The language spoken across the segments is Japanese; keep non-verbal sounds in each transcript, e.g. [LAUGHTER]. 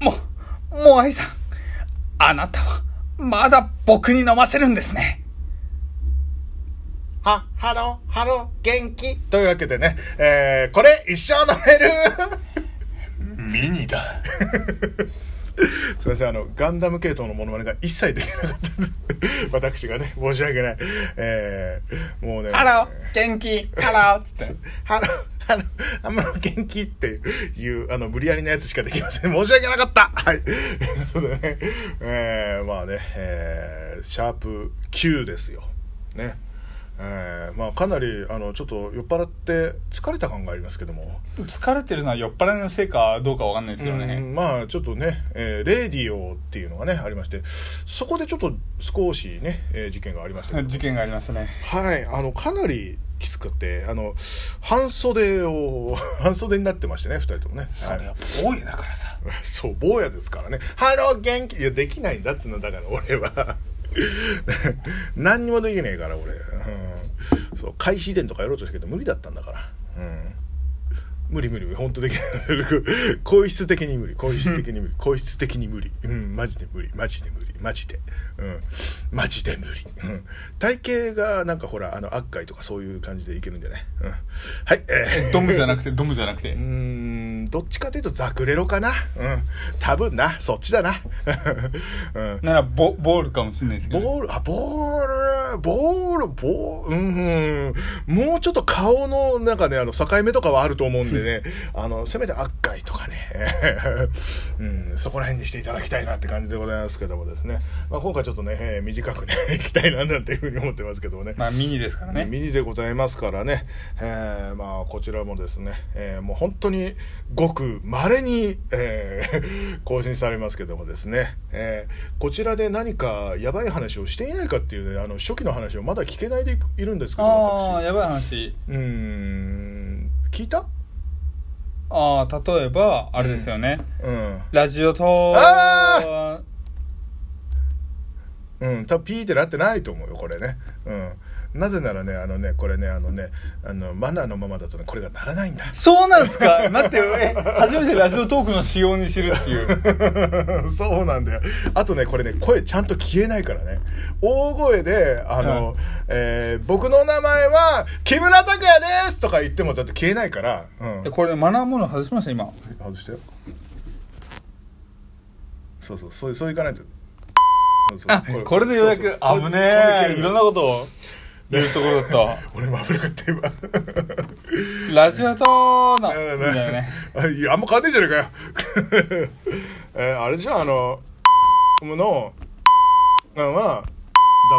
も、モアイさん、あなたは、まだ僕に飲ませるんですね。は、ハロー、ハロー、元気？というわけでね、えー、これ一生飲める？ミニだ。[LAUGHS] すいません、あの、ガンダム系統のモノマネが一切できなかった。私がね、申し訳ない。えー、もうね。ハロー、元気、ハローつって。[LAUGHS] ハロー、あの、あんま元気っていう、あの、無理やりなやつしかできません。申し訳なかったはい。そうだね、えー、まあね、えー、シャープ9ですよ。ね。えー、まあかなりあのちょっと酔っ払って疲れた感がありますけども。疲れてるのは酔っ払いのせいかどうかわかんないですけどね。うんまあちょっとね、えーレディオっていうのがねありましてそこでちょっと少しね、えー事件がありました [LAUGHS] 事件がありましたね。はいあのかなりきつくてあの半袖を [LAUGHS] 半袖になってましてね2人ともね。それははい。大家だからさ。[LAUGHS] そう坊やですからね「ハロー元気」いやできないんだっつうのだから俺は。何にもできねえから俺、うん、そう開始伝とかやろうとしたけど無理だったんだから。うん。無理無理本当できない皇室的に無理。皇室的に無理。[LAUGHS] 皇室的に無理。うん。マジで無理。マジで無理。マジで。うん。マジで無理、うん、体型がなんかほらあの悪海とかそういう感じでいけるんじゃない、うん、はい。えー。ドムじゃなくて、ドムじゃなくて。[LAUGHS] うー。ん。どっちかというとザクレロかな？うん。多分な。そっちだな。[LAUGHS] うん。ならボ、ボールかもしれないですけど。ボール。あボールボールボールうんうん。もうちょっと顔のなんかねあの境目とかはあると思うんでね。[LAUGHS] あのせめて悪海とかね、[LAUGHS] うん、そこら辺にしていただきたいなって感じでございますけどもですね、まあ、今回ちょっとね、えー短くね [LAUGHS] いきたいななんていうふうに思ってますけどもね。まあミニですからね。ミニでございますからね、えーまあ、こちらもですね、えーもう本当にごく稀に、えー更新されますけどもですね、えーこちらで何かやばい話をしていないかっていうねあの初期の話をまだ聞けないでいるんですけどああ、私。やばい話。うーん聞いた？ああ、例えば、あれですよね。うん。ラジオと、あうん、多分ピーってなってないと思うよこれね。うんなぜならねあのねこれねあのねあのマナーのままだとねこれがならないんだそうなんですか？待って、え、初めてラジオトークの仕様にしてるっていう。[LAUGHS] そうなんだよ。あとね、これね、声ちゃんと消えないからね。大声で、あの、はいえー僕の名前は、木村拓哉ですとか言ってもだって消えないから、うんで。これマナーモード外しました、今。外してよ。そうそう、そうそういかないと。あ、これでようやく、危ねえ。いろんなことを言うところだっ [LAUGHS] 俺も危なかった今。た。ラジオとの、みねたいなね。あいや、あんま変わんねえじゃねえかよ。[LAUGHS] えーあれじゃあ、あの、の、なんは、だっ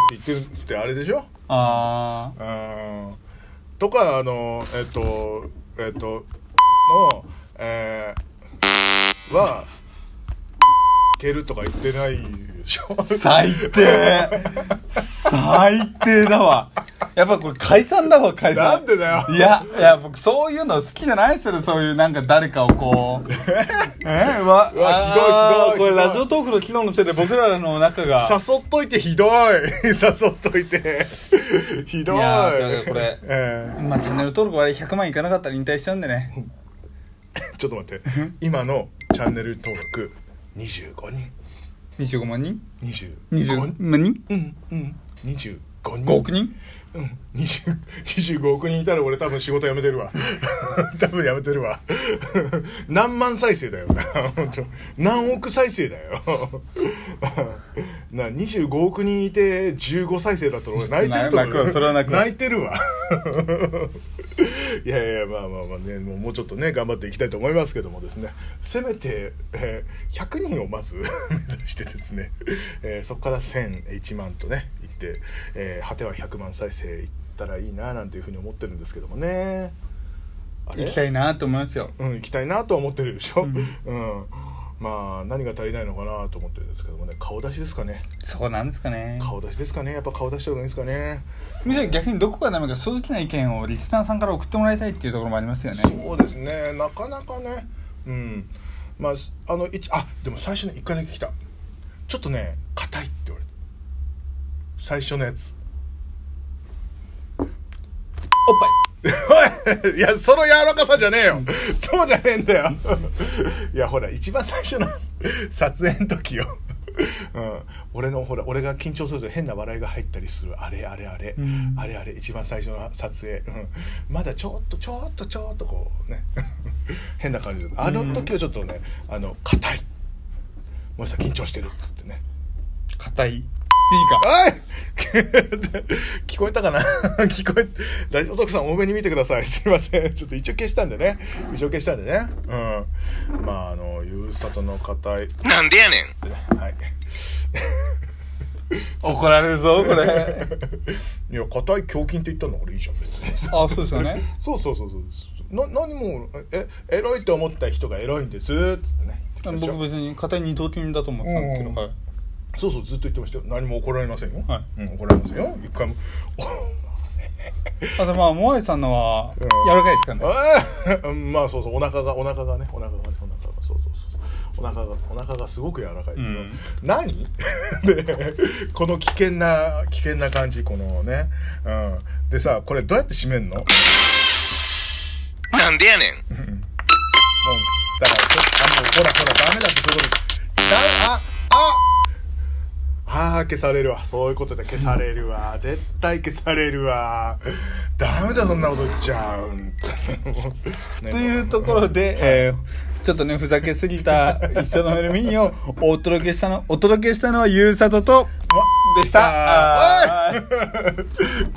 て言ってるってあれでしょ？あうんとか、あの、えっと、えっと、の、えー、は、蹴るとか言ってないでしょー、最低最低だわ。やっぱこれ解散だわ、解散。なんでだよいや、いや、僕そういうの好きじゃないですよ、そういうなんか誰かをこう。[LAUGHS] えうわ、うわひどいひどいこれラジオトークの機能のせいで僕らの仲が。誘っといてひどい [LAUGHS] 誘っといてひどいいやこれえーまあチャンネル登録は100万いかなかったら引退しちゃうんでね。[LAUGHS] ちょっと待って今のチャンネル登録25人25万人？25 ?20 万人？うんうん25人 ?5 億人？うん20 25億人？いたら俺多分仕事辞めてるわ多分辞めてるわ何万再生だよな本当何億再生だよな25億人？いて15再生だったら俺泣いてると思う泣いてるわいやいやまあまあまあねもうもうちょっとね頑張っていきたいと思いますけどもですね。せめて、えー100人をまず目指してですね、えーそこから1001万とねいって、えー果ては100万再生いったらいいななんていうふうに思ってるんですけどもね。行きたいなと思いますよ。うん行きたいなとは思ってるでしょ、ううんんまあ何が足りないのかなと思ってるんですけどもね。顔出しですかね。そこなんですかね。顔出しですかね。やっぱ顔出した方がいいですかね。むしろ逆にどこがダメか正直な意見をリスナーさんから送ってもらいたいっていうところもありますよね。そうですね。なかなかね。うん。まああの一あでも最初に1回だけ来た。ちょっとね硬いって言われた。最初のやつ。おっおい [LAUGHS] いやその柔らかさじゃねえよ。そうじゃねえんだよ。いやほら一番最初の撮影の時よ、うん、俺のほら俺が緊張すると変な笑いが入ったりする。あれあれあれ、うん。あれあれ一番最初の撮影、うん、まだちょっとちょっとちょっとこうね。[LAUGHS] 変な感じで。あの時はちょっとねあの硬い。森さん緊張してるっつってね。硬い次か。おい！[LAUGHS] 聞こえたかな？[LAUGHS] 聞こえラジオ徳さん多めに見てください。[LAUGHS] すいません。ちょっと一応消したんでね。一応消したんでね。うん。まああのゆうさとの硬い。なんでやねん。はい。怒られるぞこれ。いや硬い胸筋って言ったんだからいいじゃん別にあそうですよね。そうそうそうそう。な何もえエロいと思った人がエロいんです？っつってね。僕別に硬い二頭筋だと思ってたんですけど、うん。はいそうそうずっと言ってましたよ。何も怒られませんよ、はい。うん、怒られませんよ。一回も。あとまあモアイさんのはうん。柔らかいですからね。あーうんまあそうそうお腹がお腹がねお腹がねお腹がそうそうそう。お腹がお腹がすごく柔らかいですよ、うん。何？で [LAUGHS] この危険な危険な感じこのね、うん、でさこれどうやって締めんの？もうなんでやねん。だからちょあもうほらほらダメだってそういうことだああああ消されるわ。そういうことで消されるわ。絶対消されるわ。ダメだそんなこと言っちゃう、ねというところで、えーちょっとねふざけすぎた一緒のメルミニをお届けしたのお届けしたのはゆうさととでした [LAUGHS]